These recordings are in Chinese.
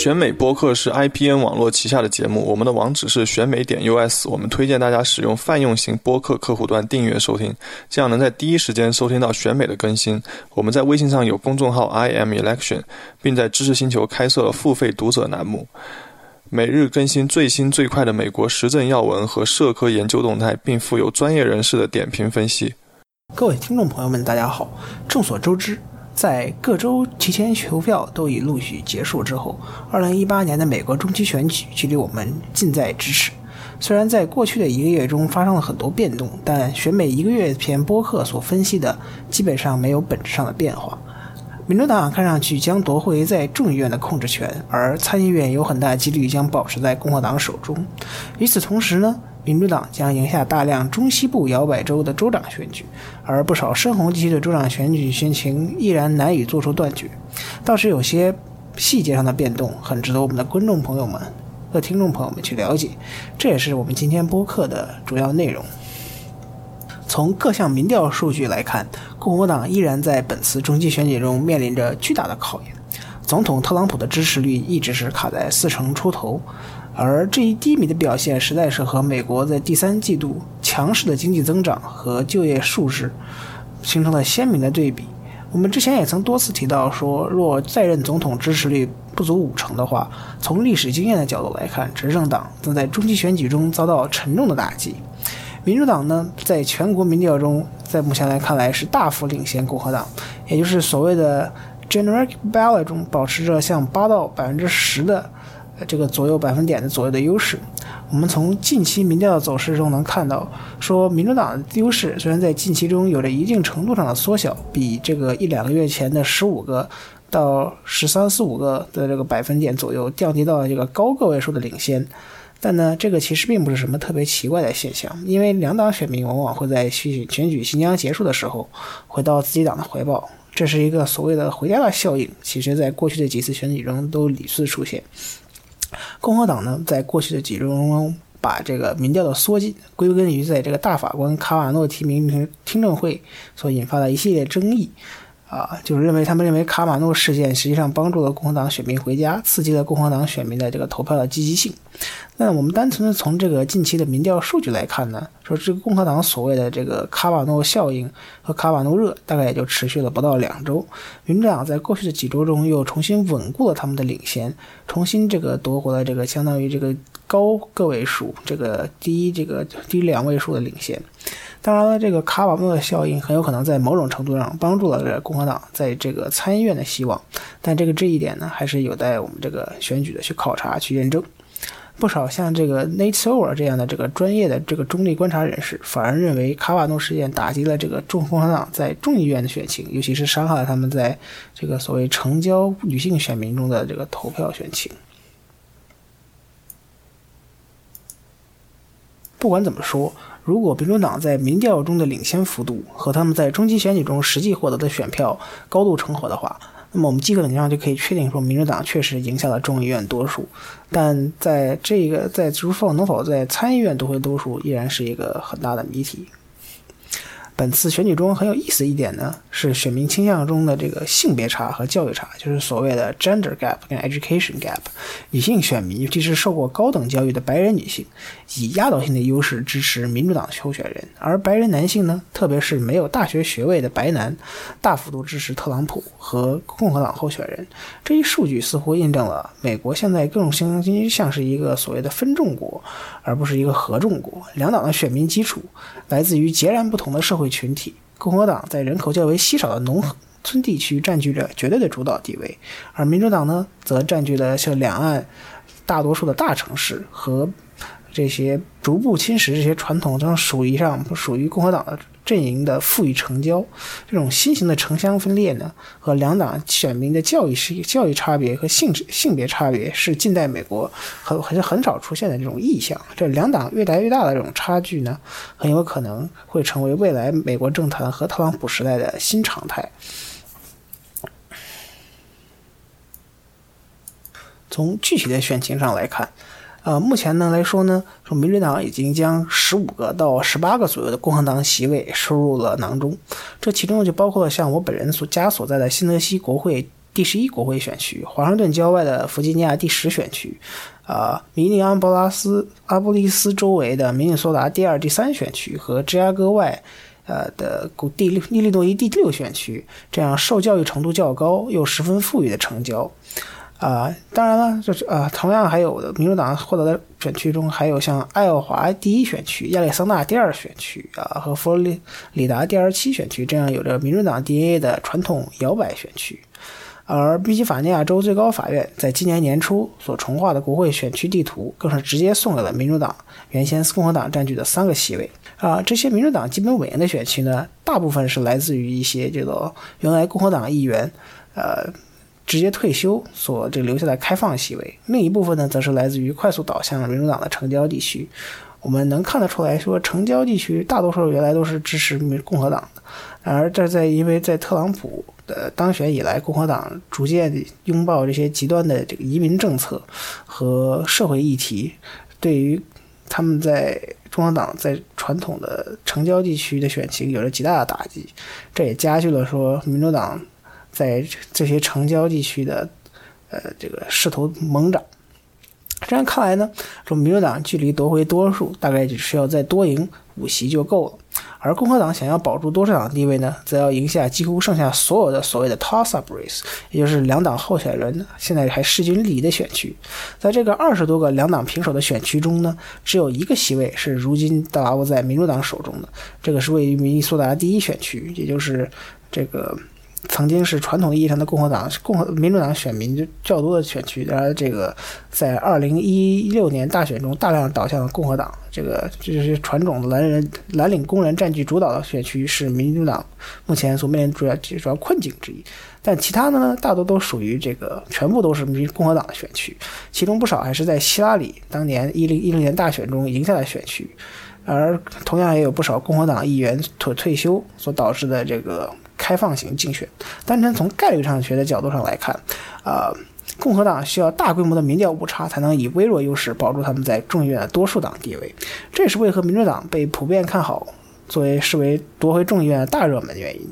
选美播客是 IPN 网络旗下的节目，我们的网址是选美点 US。我们推荐大家使用泛用型播客客户端订阅收听，这样能在第一时间收听到选美的更新。我们在微信上有公众号 IM Election，并在知识星球开设了付费读者栏目，每日更新最新最快的美国时政要闻和社科研究动态，并附有专业人士的点评分析。各位听众朋友们，大家好。众所周知。在各州提前投票都已陆续结束之后，二零一八年的美国中期选举距离我们近在咫尺。虽然在过去的一个月中发生了很多变动，但选美一个月篇播客所分析的基本上没有本质上的变化。民主党看上去将夺回在众议院的控制权，而参议院有很大几率将保持在共和党手中。与此同时呢？民主党将赢下大量中西部摇摆州的州长选举，而不少深红地区的州长选举选情依然难以做出断绝。倒是有些细节上的变动，很值得我们的观众朋友们和听众朋友们去了解。这也是我们今天播客的主要内容。从各项民调数据来看，共和党依然在本次中期选举中面临着巨大的考验。总统特朗普的支持率一直是卡在四成出头。而这一低迷的表现，实在是和美国在第三季度强势的经济增长和就业数值形成了鲜明的对比。我们之前也曾多次提到说，若在任总统支持率不足五成的话，从历史经验的角度来看，执政党正在中期选举中遭到沉重的打击。民主党呢，在全国民调中，在目前来看来是大幅领先共和党，也就是所谓的 general ballot 中保持着像八到百分之十的。这个左右百分点的左右的优势，我们从近期民调的走势中能看到，说民主党的优势虽然在近期中有着一定程度上的缩小，比这个一两个月前的十五个到十三四五个的这个百分点左右降低到了这个高个位数的领先，但呢，这个其实并不是什么特别奇怪的现象，因为两党选民往往会在选选举即将结束的时候回到自己党的怀抱，这是一个所谓的回家的效应，其实在过去的几次选举中都屡次出现。共和党呢，在过去的几周中，把这个民调的缩进归根于在这个大法官卡瓦诺提名听听证会所引发的一系列争议。啊，就是认为他们认为卡马诺事件实际上帮助了共和党选民回家，刺激了共和党选民的这个投票的积极性。那我们单纯的从这个近期的民调数据来看呢，说这个共和党所谓的这个卡瓦诺效应和卡瓦诺热大概也就持续了不到两周。民主党在过去的几周中又重新稳固了他们的领先，重新这个夺回了这个相当于这个高个位数，这个低这个低两位数的领先。当然了，这个卡瓦诺的效应很有可能在某种程度上帮助了这个共和党在这个参议院的希望，但这个这一点呢，还是有待我们这个选举的去考察、去验证。不少像这个 Nate s o v e r 这样的这个专业的这个中立观察人士，反而认为卡瓦诺事件打击了这个众共和党在众议院的选情，尤其是伤害了他们在这个所谓成交女性选民中的这个投票选情。不管怎么说。如果民主党在民调中的领先幅度和他们在中期选举中实际获得的选票高度重合的话，那么我们基本上就可以确定说，民主党确实赢下了众议院多数。但在这个在是否能否在参议院夺回多数，依然是一个很大的谜题。本次选举中很有意思一点呢，是选民倾向中的这个性别差和教育差，就是所谓的 gender gap 跟 education gap。女性选民，尤其是受过高等教育的白人女性，以压倒性的优势支持民主党候选人，而白人男性呢，特别是没有大学学位的白男，大幅度支持特朗普和共和党候选人。这一数据似乎印证了美国现在更相像是一个所谓的分众国，而不是一个合众国。两党的选民基础来自于截然不同的社会。群体，共和党在人口较为稀少的农村地区占据着绝对的主导地位，而民主党呢，则占据了像两岸大多数的大城市和。这些逐步侵蚀这些传统上属于上属于共和党的阵营的富裕成交，这种新型的城乡分裂呢，和两党选民的教育是教育差别和性质性别差别，是近代美国很很很少出现的这种意象。这两党越来越大的这种差距呢，很有可能会成为未来美国政坛和特朗普时代的新常态。从具体的选情上来看。呃，目前呢来说呢，说民主党已经将十五个到十八个左右的共和党席位收入了囊中，这其中就包括了像我本人所家所在的新泽西国会第十一国会选区，华盛顿郊外的弗吉尼亚第十选区，啊，明尼安波拉斯阿波利斯周围的明尼苏达第二、第三选区和芝加哥外，呃的古第六利诺伊第六选区，这样受教育程度较高又十分富裕的城郊。啊，当然了，就是啊，同样还有的民主党获得的选区中，还有像爱奥华第一选区、亚利桑那第二选区啊和佛罗里达第二七选区这样有着民主党 DNA 的传统摇摆选区。而宾夕法尼亚州最高法院在今年年初所重画的国会选区地图，更是直接送给了民主党原先共和党占据的三个席位。啊，这些民主党基本稳赢的选区呢，大部分是来自于一些这个原来共和党议员，呃。直接退休所这留下的开放席位，另一部分呢，则是来自于快速倒向民主党的城郊地区。我们能看得出来说，城郊地区大多数原来都是支持共和党的，然而这在因为在特朗普的当选以来，共和党逐渐拥抱这些极端的这个移民政策和社会议题，对于他们在共和党在传统的城郊地区的选情有着极大的打击，这也加剧了说民主党。在这些城郊地区的，呃，这个势头猛涨。这样看来呢，说民主党距离夺回多数大概只需要再多赢五席就够了。而共和党想要保住多数党地位呢，则要赢下几乎剩下所有的所谓的 toss-up race，也就是两党候选人现在还势均力敌的选区。在这个二十多个两党平手的选区中呢，只有一个席位是如今把握在民主党手中的，这个是位于明尼苏达第一选区，也就是这个。曾经是传统意义上的共和党、共和民主党选民就较多的选区，然而这个在二零一六年大选中大量倒向了共和党，这个这些传统的蓝人蓝领工人占据主导的选区是民主党目前所面临主要主要困境之一。但其他的呢，大多都属于这个全部都是民共和党的选区，其中不少还是在希拉里当年一零一零年大选中赢下的选区，而同样也有不少共和党议员退退休所导致的这个。开放型竞选，单纯从概率上学的角度上来看，呃，共和党需要大规模的民调误差才能以微弱优势保住他们在众议院的多数党地位，这也是为何民主党被普遍看好，作为视为夺回众议院的大热门的原因。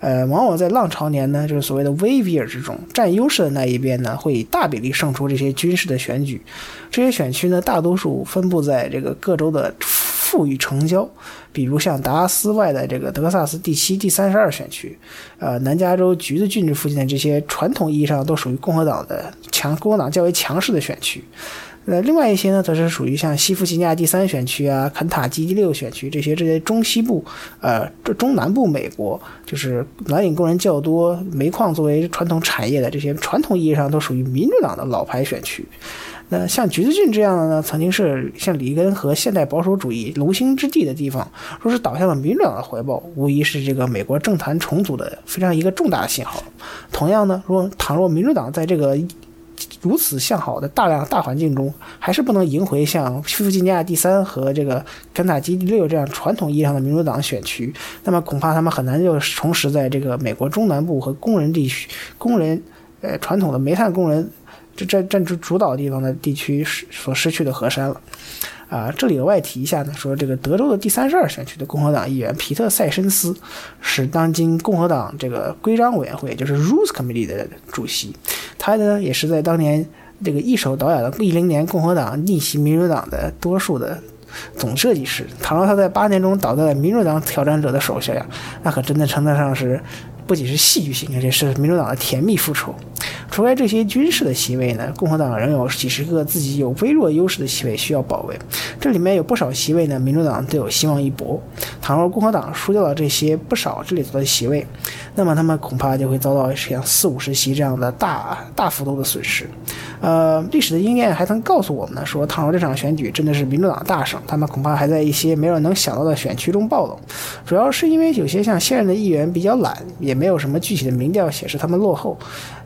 呃，往往在浪潮年呢，就是所谓的 wave year 之中，占优势的那一边呢，会以大比例胜出这些军事的选举。这些选区呢，大多数分布在这个各州的富裕城郊。比如像达拉斯外的这个德克萨斯第七、第三十二选区，呃，南加州橘子郡这附近的这些传统意义上都属于共和党的强，共和党较为强势的选区。那另外一些呢，则是属于像西弗吉尼亚第三选区啊、肯塔基第六选区这些这些中西部，呃，这中南部美国就是蓝领工人较多、煤矿作为传统产业的这些传统意义上都属于民主党的老牌选区。那像橘子郡这样的呢，曾经是像里根和现代保守主义龙兴之地的地方，若是倒向了民主党的怀抱，无疑是这个美国政坛重组的非常一个重大的信号。同样呢，若倘若民主党在这个如此向好的大量大环境中，还是不能赢回像西弗吉尼亚第三和这个肯塔基第六这样传统意义上的民主党选区，那么恐怕他们很难就重拾在这个美国中南部和工人地区、工人呃传统的煤炭工人。占占据主导地方的地区失所失去的河山了，啊，这里额外提一下呢，说这个德州的第三十二选区的共和党议员皮特塞申斯是当今共和党这个规章委员会，就是 Rules Committee 的主席，他呢也是在当年这个一手导演了一零年共和党逆袭民主党的多数的总设计师。倘若他在八年中倒在了民主党挑战者的手下呀，那可真的称得上是。不仅是戏剧性，而且是民主党的甜蜜复仇。除开这些军事的席位呢，共和党仍有几十个自己有微弱优势的席位需要保卫。这里面有不少席位呢，民主党都有希望一搏。倘若共和党输掉了这些不少这里头的席位，那么他们恐怕就会遭到像四五十席这样的大大幅度的损失。呃，历史的经验还曾告诉我们呢，说倘若这场选举真的是民主党大胜，他们恐怕还在一些没有能想到的选区中暴露。主要是因为有些像现任的议员比较懒，也没有什么具体的民调显示他们落后，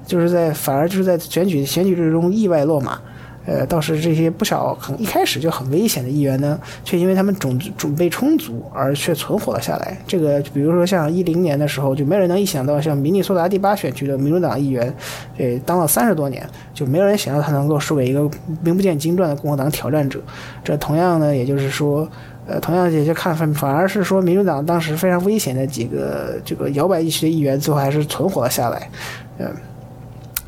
就是在反而就是在选举选举之中意外落马。呃，倒是这些不少很一开始就很危险的议员呢，却因为他们准准备充足而却存活了下来。这个比如说像一零年的时候，就没有人能一想到像明尼苏达第八选区的民主党议员，呃，当了三十多年，就没有人想到他能够输给一个名不见经传的共和党挑战者。这同样呢，也就是说，呃，同样也就看反反而是说，民主党当时非常危险的几个这个摇摆一区的议员，最后还是存活了下来，嗯。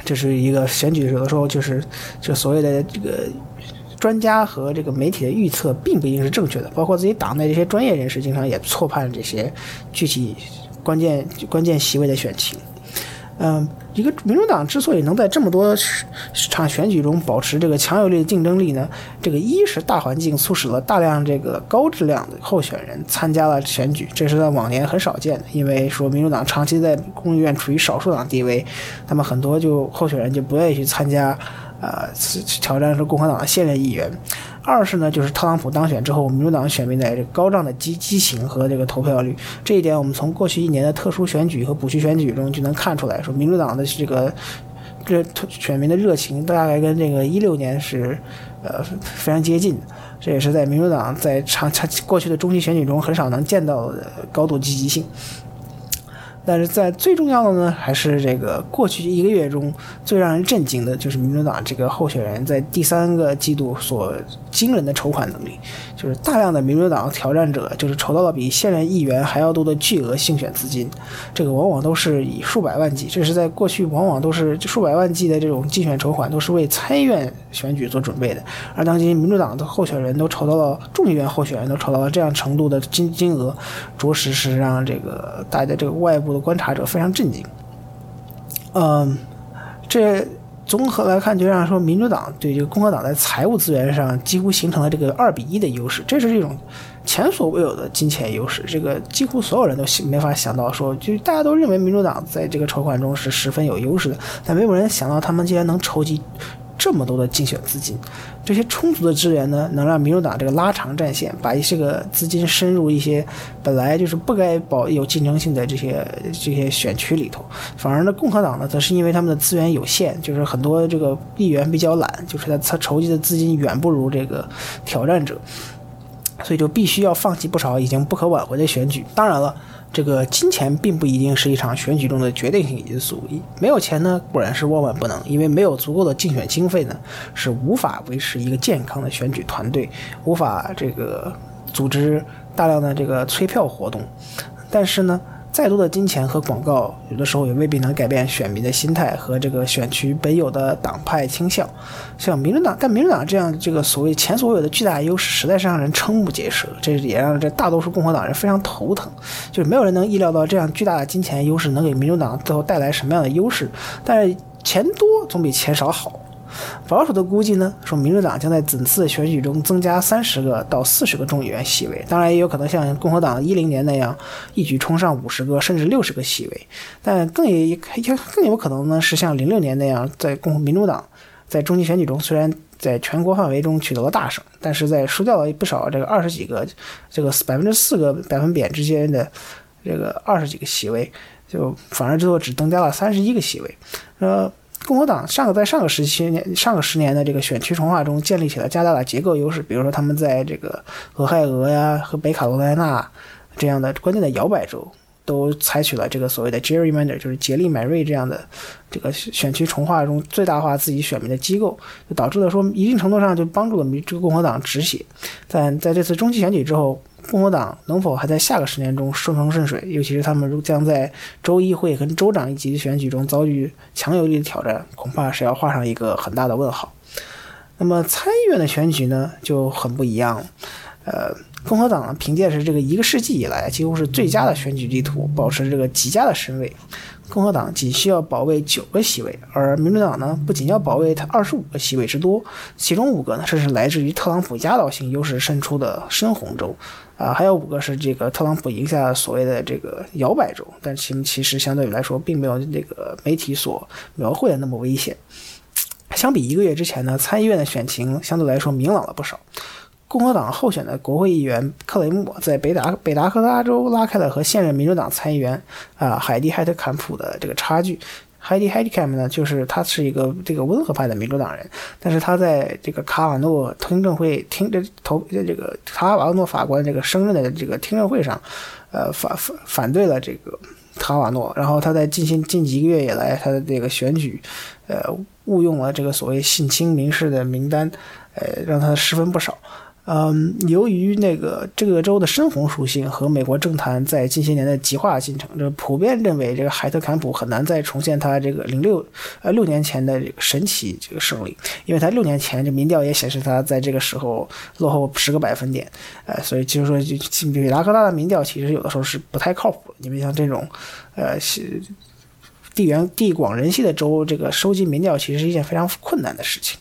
这是一个选举的时候就是就所谓的这个专家和这个媒体的预测并不一定是正确的，包括自己党内这些专业人士经常也错判这些具体关键关键席位的选情。嗯，一个民主党之所以能在这么多场选举中保持这个强有力的竞争力呢，这个一是大环境促使了大量这个高质量的候选人参加了选举，这是在往年很少见的。因为说民主党长期在众议院处于少数党地位，那么很多就候选人就不愿意去参加，呃，挑战是共和党的现任议员。二是呢，就是特朗普当选之后，民主党选民的高涨的激激情和这个投票率，这一点我们从过去一年的特殊选举和补缺选举中就能看出来，说民主党的这个这选民的热情大概跟这个一六年是呃非常接近，这也是在民主党在长长过去的中期选举中很少能见到的高度积极性。但是在最重要的呢，还是这个过去一个月中最让人震惊的，就是民主党这个候选人在第三个季度所惊人的筹款能力，就是大量的民主党挑战者就是筹到了比现任议员还要多的巨额竞选资金，这个往往都是以数百万计，这是在过去往往都是数百万计的这种竞选筹款都是为参议院选举做准备的，而当今民主党的候选人都筹到了众议院候选人都筹到了这样程度的金金额，着实是让这个大家这个外部。观察者非常震惊。嗯，这综合来看，就让说民主党对这个共和党在财务资源上几乎形成了这个二比一的优势，这是一种前所未有的金钱优势。这个几乎所有人都没法想到，说就大家都认为民主党在这个筹款中是十分有优势的，但没有人想到他们竟然能筹集。这么多的竞选资金，这些充足的资源呢，能让民主党这个拉长战线，把一些个资金深入一些本来就是不该保有竞争性的这些这些选区里头。反而呢，共和党呢，则是因为他们的资源有限，就是很多这个议员比较懒，就是他他筹集的资金远不如这个挑战者，所以就必须要放弃不少已经不可挽回的选举。当然了。这个金钱并不一定是一场选举中的决定性因素，没有钱呢，固然是万万不能，因为没有足够的竞选经费呢，是无法维持一个健康的选举团队，无法这个组织大量的这个催票活动，但是呢。再多的金钱和广告，有的时候也未必能改变选民的心态和这个选区本有的党派倾向。像民主党，但民主党这样这个所谓前所未有的巨大优势，实在是让人瞠目结舌。这也让这大多数共和党人非常头疼。就是没有人能意料到这样巨大的金钱优势能给民主党最后带来什么样的优势。但是钱多总比钱少好。保守的估计呢，说民主党将在此次选举中增加三十个到四十个众议员席位，当然也有可能像共和党一零年那样一举冲上五十个甚至六十个席位，但更也也更有可能呢是像零六年那样，在共和民主党在中期选举中虽然在全国范围中取得了大胜，但是在输掉了不少这个二十几个这个百分之四个百分点之间的这个二十几个席位，就反而最后只增加了三十一个席位，呃。共和党上个在上个时期年上个十年的这个选区重划中建立起了加大了结构优势，比如说他们在这个俄亥俄呀和北卡罗来纳这样的关键的摇摆州。都采取了这个所谓的 gerrymander，就是竭力买瑞这样的这个选区重划中最大化自己选民的机构，就导致了说一定程度上就帮助了民这个共和党止血。但在这次中期选举之后。共和党能否还在下个十年中顺风顺水？尤其是他们如将在州议会跟州长一级的选举中遭遇强有力的挑战，恐怕是要画上一个很大的问号。那么参议院的选举呢，就很不一样。呃，共和党凭借着这个一个世纪以来几乎是最佳的选举地图，保持这个极佳的身位。共和党仅需要保卫九个席位，而民主党呢，不仅要保卫它二十五个席位之多，其中五个呢，甚至来自于特朗普压倒性优势胜出的深红州。啊，还有五个是这个特朗普赢下所谓的这个摇摆州，但其其实相对于来说，并没有这个媒体所描绘的那么危险。相比一个月之前呢，参议院的选情相对来说明朗了不少。共和党候选的国会议员克雷默在北达北达科他州拉开了和现任民主党参议员啊海蒂·海特坎普的这个差距。海蒂·海蒂坎普呢，就是他是一个这个温和派的民主党人，但是他在这个卡瓦诺听证会听这投这个卡瓦诺法官这个升任的这个听证会上，呃反反反对了这个卡瓦诺，然后他在近近近几个月以来，他的这个选举，呃误用了这个所谓性侵民事的名单，呃让他失分不少。嗯，由于那个这个州的深红属性和美国政坛在近些年的极化进程，这普遍认为这个海特坎普很难再重现他这个零六呃六年前的这个神奇这个胜利，因为他六年前这民调也显示他在这个时候落后十个百分点，呃，所以就是说就比达科大的民调其实有的时候是不太靠谱。你们像这种，呃，是地缘地广人稀的州，这个收集民调其实是一件非常困难的事情。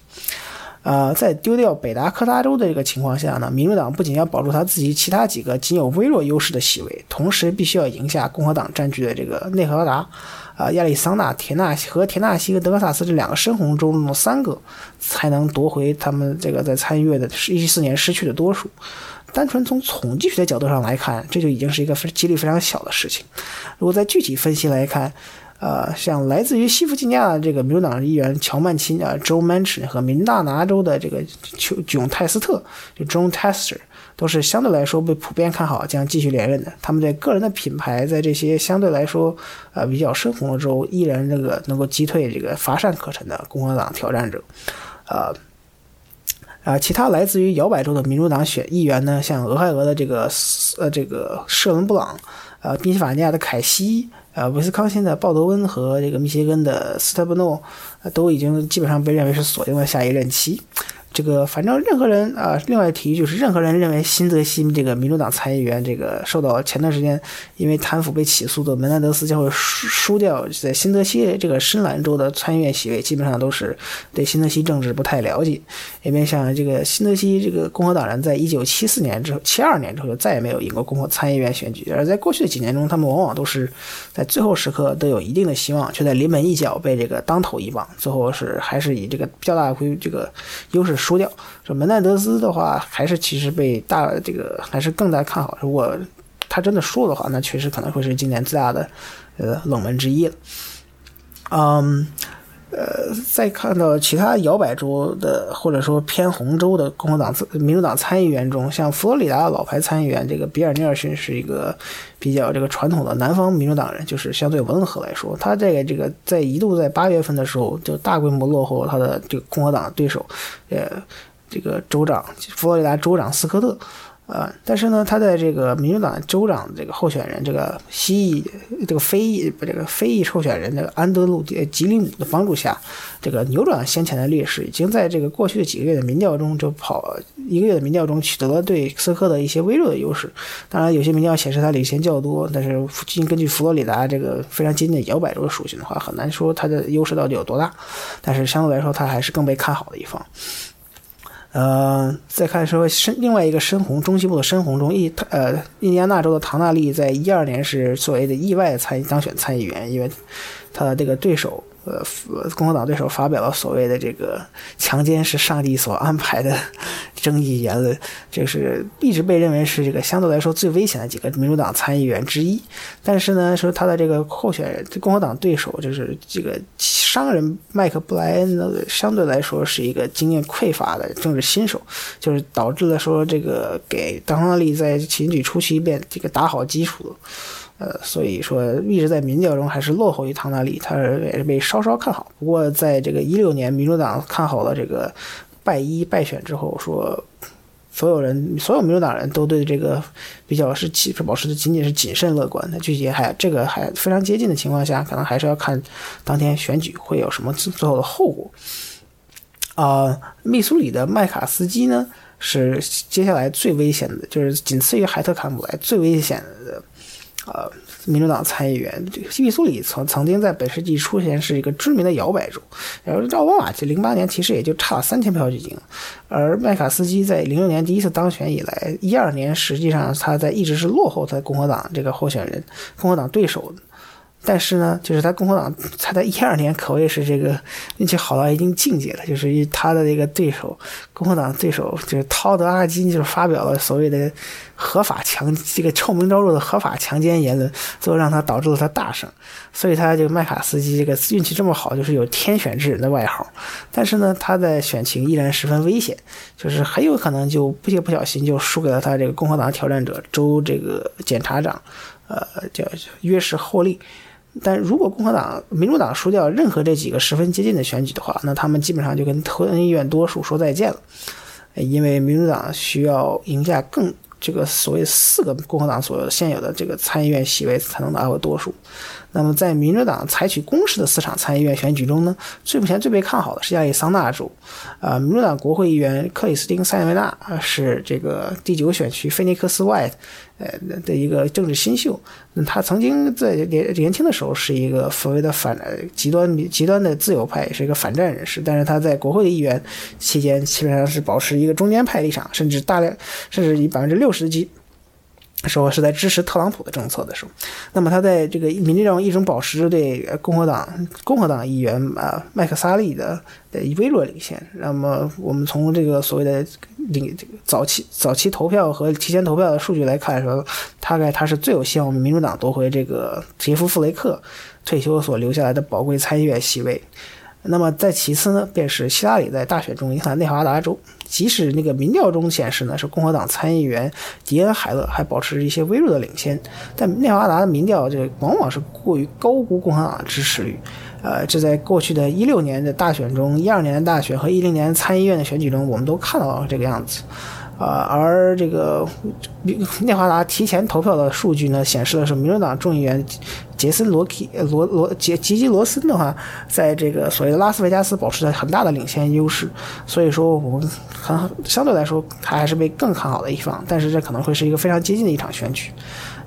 呃，在丢掉北达科他州的这个情况下呢，民主党不仅要保住他自己其他几个仅有微弱优势的席位，同时必须要赢下共和党占据的这个内华达、啊亚利桑那、田纳西和田纳西和德克萨斯这两个深红州中的三个，才能夺回他们这个在参议院的一四年失去的多数。单纯从统计学的角度上来看，这就已经是一个非几率非常小的事情。如果在具体分析来看，呃，像来自于西弗吉尼亚的这个民主党议员乔曼钦啊，Joe Manchin 和明大拿州的这个丘囧泰斯特，就 John Tester，都是相对来说被普遍看好将继续连任的。他们在个人的品牌在这些相对来说呃比较深红的州，依然这个能够击退这个乏善可陈的共和党挑战者。呃，啊，其他来自于摇摆州的民主党选议员呢，像俄亥俄的这个呃这个舍伦布朗，呃，宾夕法尼亚的凯西。呃，威斯康星的鲍德温和这个密歇根的斯特布诺，都已经基本上被认为是锁定了下一任期。这个反正任何人啊，另外提就是任何人认为新泽西这个民主党参议员这个受到前段时间因为贪腐被起诉的门南德斯将会输输掉在新泽西这个深蓝州的参议院席位，基本上都是对新泽西政治不太了解。因为像这个新泽西这个共和党人在一九七四年之后、七二年之后就再也没有赢过共和参议院选举，而在过去的几年中，他们往往都是在最后时刻都有一定的希望，却在临门一脚被这个当头一棒，最后是还是以这个较大规这个优势。输掉，这门奈德斯的话，还是其实被大这个还是更加看好。如果他真的输的话，那确实可能会是今年最大的呃冷门之一了。嗯。呃，再看到其他摇摆州的，或者说偏红州的共和党、民主党参议员中，像佛罗里达的老牌参议员这个比尔尼尔逊是一个比较这个传统的南方民主党人，就是相对温和来说，他这个这个在一度在八月份的时候就大规模落后他的这个共和党对手，呃，这个州长佛罗里达州长斯科特。呃，但是呢，他在这个民主党州长这个候选人，这个西裔这个非裔不这个非裔候选人这个安德鲁吉利姆的帮助下，这个扭转了先前的劣势，已经在这个过去的几个月的民调中就跑一个月的民调中取得了对斯科的一些微弱的优势。当然，有些民调显示他领先较多，但是根据佛罗里达这个非常接近摇摆州的属性的话，很难说他的优势到底有多大。但是相对来说，他还是更被看好的一方。呃，再看说深另外一个深红中西部的深红中，印呃印第安纳州的唐纳利在一二年是作为的意外参当选参议员，因为他的这个对手。呃，共和党对手发表了所谓的这个强奸是上帝所安排的争议言论，这是一直被认为是这个相对来说最危险的几个民主党参议员之一。但是呢，说他的这个候选人，共和党对手就是这个商人麦克布莱恩，相对来说是一个经验匮乏的政治新手，就是导致了说这个给当纳利在选举初期便这个打好基础。呃，所以说一直在民调中还是落后于唐纳利，他也是被稍稍看好。不过在这个一六年民主党看好了这个拜一败选之后，说所有人所有民主党人都对这个比较是保保持的仅仅是谨慎乐观。那具体还这个还非常接近的情况下，可能还是要看当天选举会有什么最后的后果。啊，密苏里的麦卡斯基呢是接下来最危险的，就是仅次于海特坎普莱最危险的。呃，民主党参议员这个密苏里曾曾经在本世纪出现是一个知名的摇摆州，然后奥巴马这零八年其实也就差了三千票就赢，而麦卡斯基在零六年第一次当选以来，一二年实际上他在一直是落后在共和党这个候选人，共和党对手。但是呢，就是他共和党，他在一二年可谓是这个运气好到一定境界了，就是他的这个对手，共和党对手就是陶德阿金，就是发表了所谓的合法强这个臭名昭著的合法强奸言论，最后让他导致了他大胜。所以他这个麦卡斯基这个运气这么好，就是有天选之人的外号。但是呢，他的选情依然十分危险，就是很有可能就不不小心就输给了他这个共和党挑战者州这个检察长，呃，叫约什霍利。但如果共和党、民主党输掉任何这几个十分接近的选举的话，那他们基本上就跟参议院多数说再见了。因为民主党需要赢下更这个所谓四个共和党所现有的这个参议院席位才能拿到多数。那么，在民主党采取攻势的四场参议院选举中呢，最目前最被看好的是亚利桑那州，啊，民主党国会议员克里斯汀·塞维纳是这个第九选区菲尼克斯外，呃的一个政治新秀。那他曾经在年年轻的时候是一个所谓的反极端极端的自由派，是一个反战人士。但是他在国会议员期间，基本上是保持一个中间派立场，甚至大量甚至以百分之六十的基。说是在支持特朗普的政策的时候，那么他在这个民调中一直保持着对共和党共和党议员啊麦克萨利的的微弱领先。那么我们从这个所谓的领这个早期早期投票和提前投票的数据来看，说大概他是最有希望民主党夺回这个杰夫·弗雷克退休所留下来的宝贵参议院席位。那么在其次呢，便是希拉里在大选中赢下内华达州。即使那个民调中显示呢，是共和党参议员迪恩·海勒还保持一些微弱的领先，但内华达的民调这往往是过于高估共和党的支持率。呃，这在过去的一六年的大选中、一二年的大选和一零年参议院的选举中，我们都看到了这个样子。啊，而这个内华达提前投票的数据呢，显示的是民主党众议员杰森·罗基罗罗杰吉吉罗森的话，在这个所谓的拉斯维加斯保持着很大的领先优势，所以说我们很相对来说，他还是被更看好的一方，但是这可能会是一个非常接近的一场选举。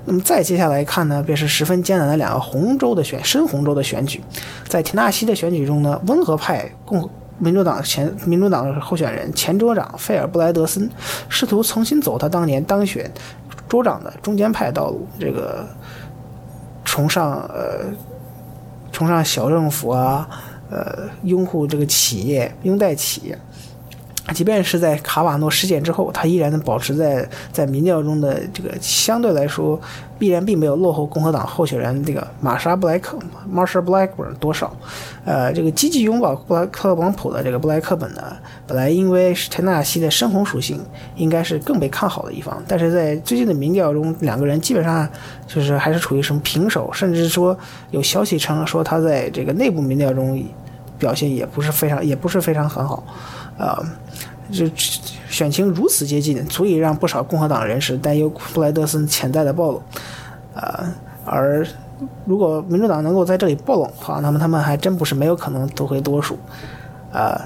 那么再接下来看呢，便是十分艰难的两个红州的选深红州的选举，在田纳西的选举中呢，温和派共。民主党前民主党候选人前州长费尔布莱德森试图重新走他当年当选州长的中间派道路，这个崇尚呃崇尚小政府啊，呃拥护这个企业拥戴企业。即便是在卡瓦诺事件之后，他依然能保持在在民调中的这个相对来说，必然并没有落后共和党候选人这个玛莎布莱克 （Marsha Blackburn） 多少。呃，这个积极拥抱布莱克特朗普的这个布莱克本呢，本来因为是田纳西的深红属性，应该是更被看好的一方。但是在最近的民调中，两个人基本上就是还是处于什么平手，甚至说有消息称说他在这个内部民调中表现也不是非常，也不是非常很好。啊，就选情如此接近，足以让不少共和党人士担忧布莱德森潜在的暴露。啊，而如果民主党能够在这里暴露的话，那么他们还真不是没有可能夺回多数。啊。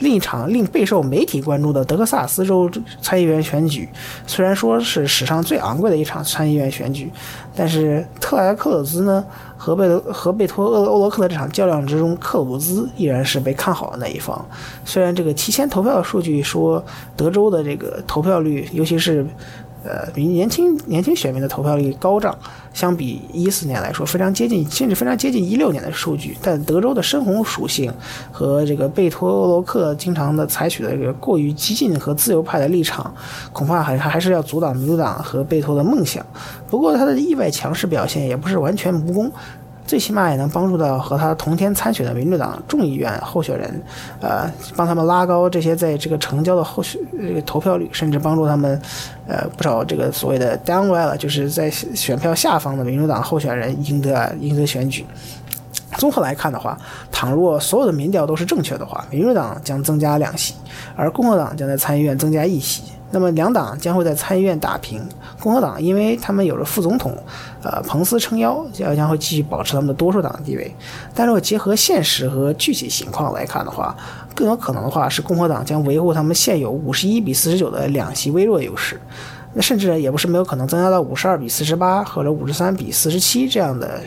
另一场令备受媒体关注的德克萨斯州参议员选举，虽然说是史上最昂贵的一场参议员选举，但是特莱克鲁兹呢和贝和贝托欧欧罗克的这场较量之中，克鲁兹依然是被看好的那一方。虽然这个提前投票的数据说德州的这个投票率，尤其是。呃，比年轻年轻选民的投票率高涨，相比一四年来说非常接近，甚至非常接近一六年的数据。但德州的深红属性和这个贝托罗克经常的采取的这个过于激进和自由派的立场，恐怕还还是要阻挡民主党和贝托的梦想。不过他的意外强势表现也不是完全无功。最起码也能帮助到和他同天参选的民主党众议院候选人，呃，帮他们拉高这些在这个成交的后续这个投票率，甚至帮助他们，呃，不少这个所谓的 downwell，就是在选票下方的民主党候选人赢得赢得选举。综合来看的话，倘若所有的民调都是正确的话，民主党将增加两席，而共和党将在参议院增加一席。那么两党将会在参议院打平，共和党因为他们有了副总统，呃，彭斯撑腰，将将会继续保持他们的多数党的地位。但如果结合现实和具体情况来看的话，更有可能的话是共和党将维护他们现有五十一比四十九的两席微弱优势，那甚至也不是没有可能增加到五十二比四十八或者五十三比四十七这样的。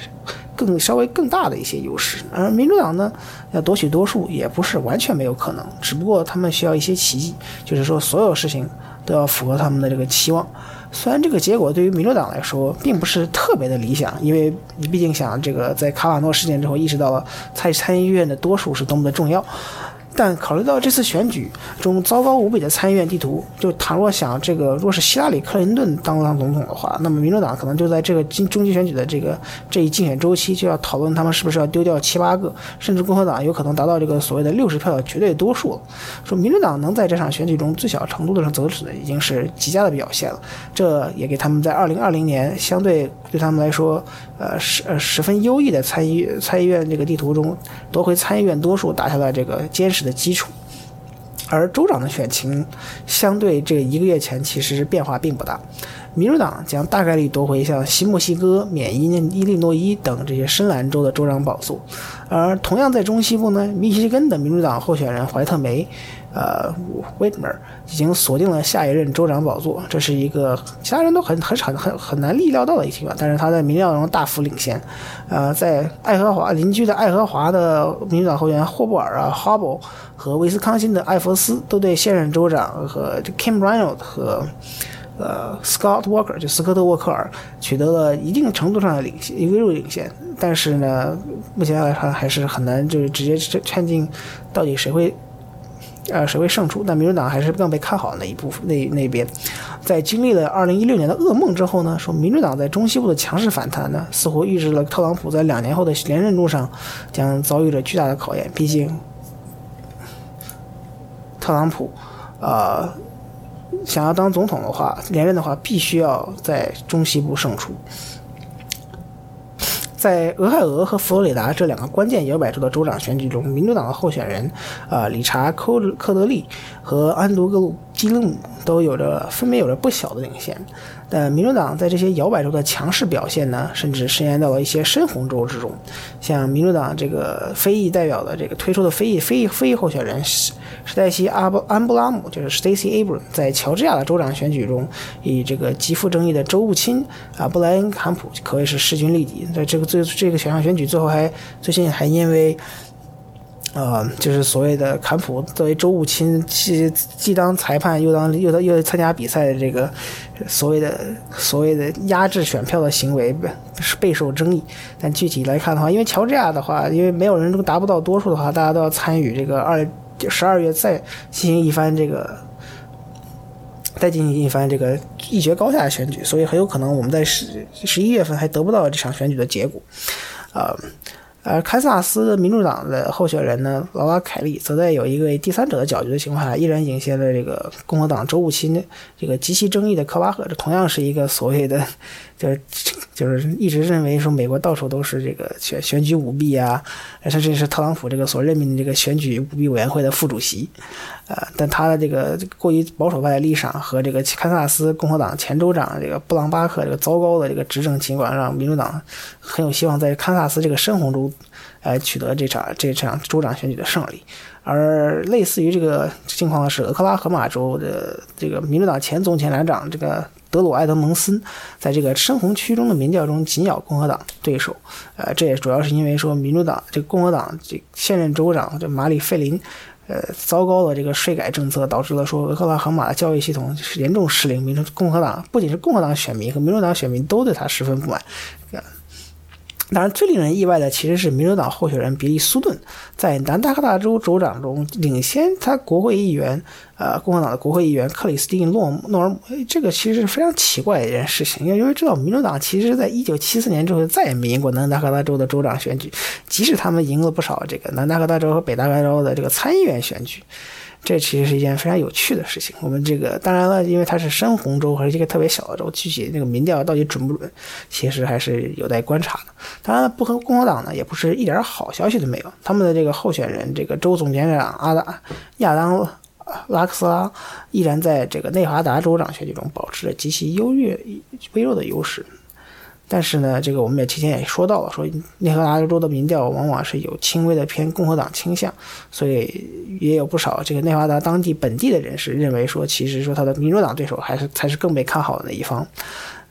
更稍微更大的一些优势，而民主党呢，要夺取多数也不是完全没有可能，只不过他们需要一些奇迹，就是说所有事情都要符合他们的这个期望。虽然这个结果对于民主党来说并不是特别的理想，因为你毕竟想这个在卡瓦诺事件之后意识到了参参议院的多数是多么的重要。但考虑到这次选举中糟糕无比的参议院地图，就倘若想这个，若是希拉里·克林顿当当总统的话，那么民主党可能就在这个中中期选举的这个这一竞选周期就要讨论他们是不是要丢掉七八个，甚至共和党有可能达到这个所谓的六十票的绝对多数了。说民主党能在这场选举中最小程度的上择取的已经是极佳的表现了，这也给他们在二零二零年相对对他们来说，呃十呃十分优异的参议参议院这个地图中夺回参议院多数打下了这个坚实的。基础。而州长的选情相对这一个月前其实变化并不大。民主党将大概率夺回像西墨西哥、缅因、伊利诺伊等这些深蓝州的州长宝座，而同样在中西部呢，密西根的民主党候选人怀特梅，呃，，Waitmer 已经锁定了下一任州长宝座，这是一个其他人都很很很很很难意料到的一个情况，但是他在民调中大幅领先。呃，在爱荷华邻居的爱荷华的民主党候选人霍布尔啊、哈伯和威斯康星的艾弗斯都对现任州长和 Kim Reynolds 和。呃，Scott Walker 就斯科特·沃克尔取得了一定程度上的领先，微弱领先。但是呢，目前来看还是很难，就是直接确定到底谁会，呃，谁会胜出。但民主党还是更被看好那一部分那那边。在经历了2016年的噩梦之后呢，说民主党在中西部的强势反弹呢，似乎预示了特朗普在两年后的连任路上将遭遇着巨大的考验。毕竟，特朗普，呃。想要当总统的话，连任的话，必须要在中西部胜出。在俄亥俄和佛罗里达这两个关键摇摆州的州长选举中，民主党的候选人，啊，理查·科科德利和安德鲁·基勒姆都有着分别有着不小的领先。但民主党在这些摇摆州的强势表现呢，甚至伸延到了一些深红州之中。像民主党这个非裔代表的这个推出的非裔非裔非裔候选人史史黛西·阿布安布拉姆，就是 Stacey Abrams，在乔治亚的州长选举中，以这个极富争议的州务卿啊布莱恩·坎普可谓是势均力敌。在这个最这个选项选举最后还最近还因为。呃，就是所谓的坎普作为州务卿，既既当裁判，又当又当又参加比赛的这个所谓的所谓的压制选票的行为是备受争议。但具体来看的话，因为乔治亚的话，因为没有人都达不到多数的话，大家都要参与这个二十二月再进行一番这个再进行一番这个一决高下的选举，所以很有可能我们在十十一月份还得不到这场选举的结果，啊。而堪萨斯的民主党的候选人呢，劳拉·凯利，则在有一位第三者的搅局的情况下，依然领先了这个共和党州务卿这个极其争议的科巴赫。这同样是一个所谓的，就是就是一直认为说美国到处都是这个选选举舞弊啊，甚至是特朗普这个所任命的这个选举舞弊委员会的副主席。呃，但他的这个过于保守派的立场和这个堪萨斯共和党前州长这个布朗巴克这个糟糕的这个执政情况，让民主党很有希望在堪萨斯这个深红州，来取得这场这场州长选举的胜利。而类似于这个情况是，俄克拉荷马州的这个民主党前总检察长这个德鲁埃德蒙森，在这个深红区中的民调中紧咬共和党对手。呃，这也主要是因为说民主党这个共和党这现任州长这马里费林。呃，糟糕的这个税改政策导致了说俄克拉荷马的教育系统是严重失灵，民主共和党不仅是共和党选民和民主党选民都对他十分不满。当然，最令人意外的其实是民主党候选人比利·苏顿在南达科他州州长中领先他国会议员，呃，共和党的国会议员克里斯汀·诺诺尔姆。这个其实是非常奇怪的一件事情，因为因为知道民主党其实在一九七四年之后再也没赢过南达科他州的州长选举，即使他们赢了不少这个南达科他州和北达科他州的这个参议员选举。这其实是一件非常有趣的事情。我们这个当然了，因为它是深红州，还是一个特别小的州，具体那个民调到底准不准，其实还是有待观察的。当然了，不和共和党呢，也不是一点好消息都没有。他们的这个候选人，这个州总检察长阿达亚当拉克斯拉，依然在这个内华达州长选举中保持着极其优越、微弱的优势。但是呢，这个我们也提前也说到了，说内华达州的民调往往是有轻微的偏共和党倾向，所以也有不少这个内华达当地本地的人士认为说，其实说他的民主党对手还是才是更被看好的那一方。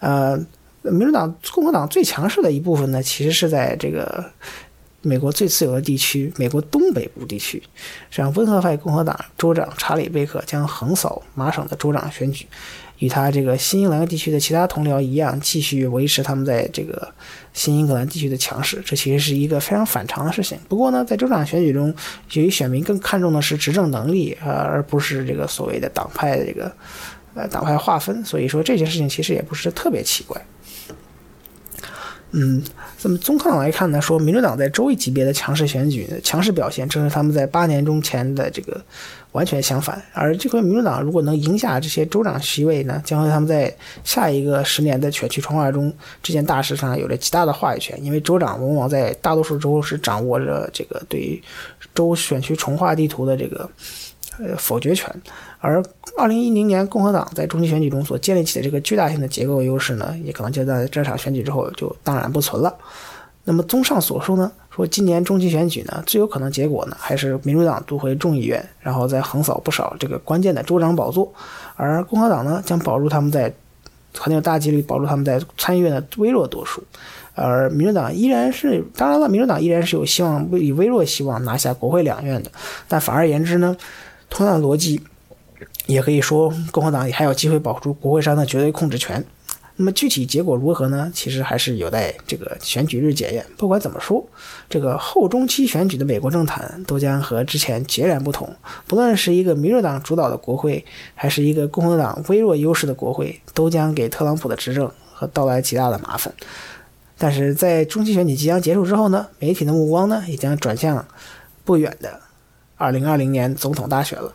呃，民主党共和党最强势的一部分呢，其实是在这个美国最自由的地区，美国东北部地区，像温和派共和党州长查理贝克将横扫麻省的州长选举。与他这个新英格兰地区的其他同僚一样，继续维持他们在这个新英格兰地区的强势，这其实是一个非常反常的事情。不过呢，在州长选举中，由于选民更看重的是执政能力，而不是这个所谓的党派的这个呃党派划分，所以说这件事情其实也不是特别奇怪。嗯，这么综上来看呢，说民主党在州一级别的强势选举、强势表现，正是他们在八年中前的这个完全相反。而这回民主党如果能赢下这些州长席位呢，将会他们在下一个十年的选区重划中这件大事上有着极大的话语权。因为州长往往在大多数州是掌握着这个对于州选区重划地图的这个呃否决权。而二零一零年共和党在中期选举中所建立起的这个巨大性的结构优势呢，也可能就在这场选举之后就荡然不存了。那么综上所述呢，说今年中期选举呢，最有可能结果呢，还是民主党夺回众议院，然后再横扫不少这个关键的州长宝座，而共和党呢，将保住他们在很有大几率保住他们在参议院的微弱多数。而民主党依然是，当然了，民主党依然是有希望以微弱希望拿下国会两院的。但反而言之呢，同样的逻辑，也可以说共和党也还有机会保住国会上的绝对控制权。那么具体结果如何呢？其实还是有待这个选举日检验。不管怎么说，这个后中期选举的美国政坛都将和之前截然不同。不论是一个民主党主导的国会，还是一个共和党微弱优势的国会，都将给特朗普的执政和带来极大的麻烦。但是在中期选举即将结束之后呢，媒体的目光呢也将转向不远的二零二零年总统大选了。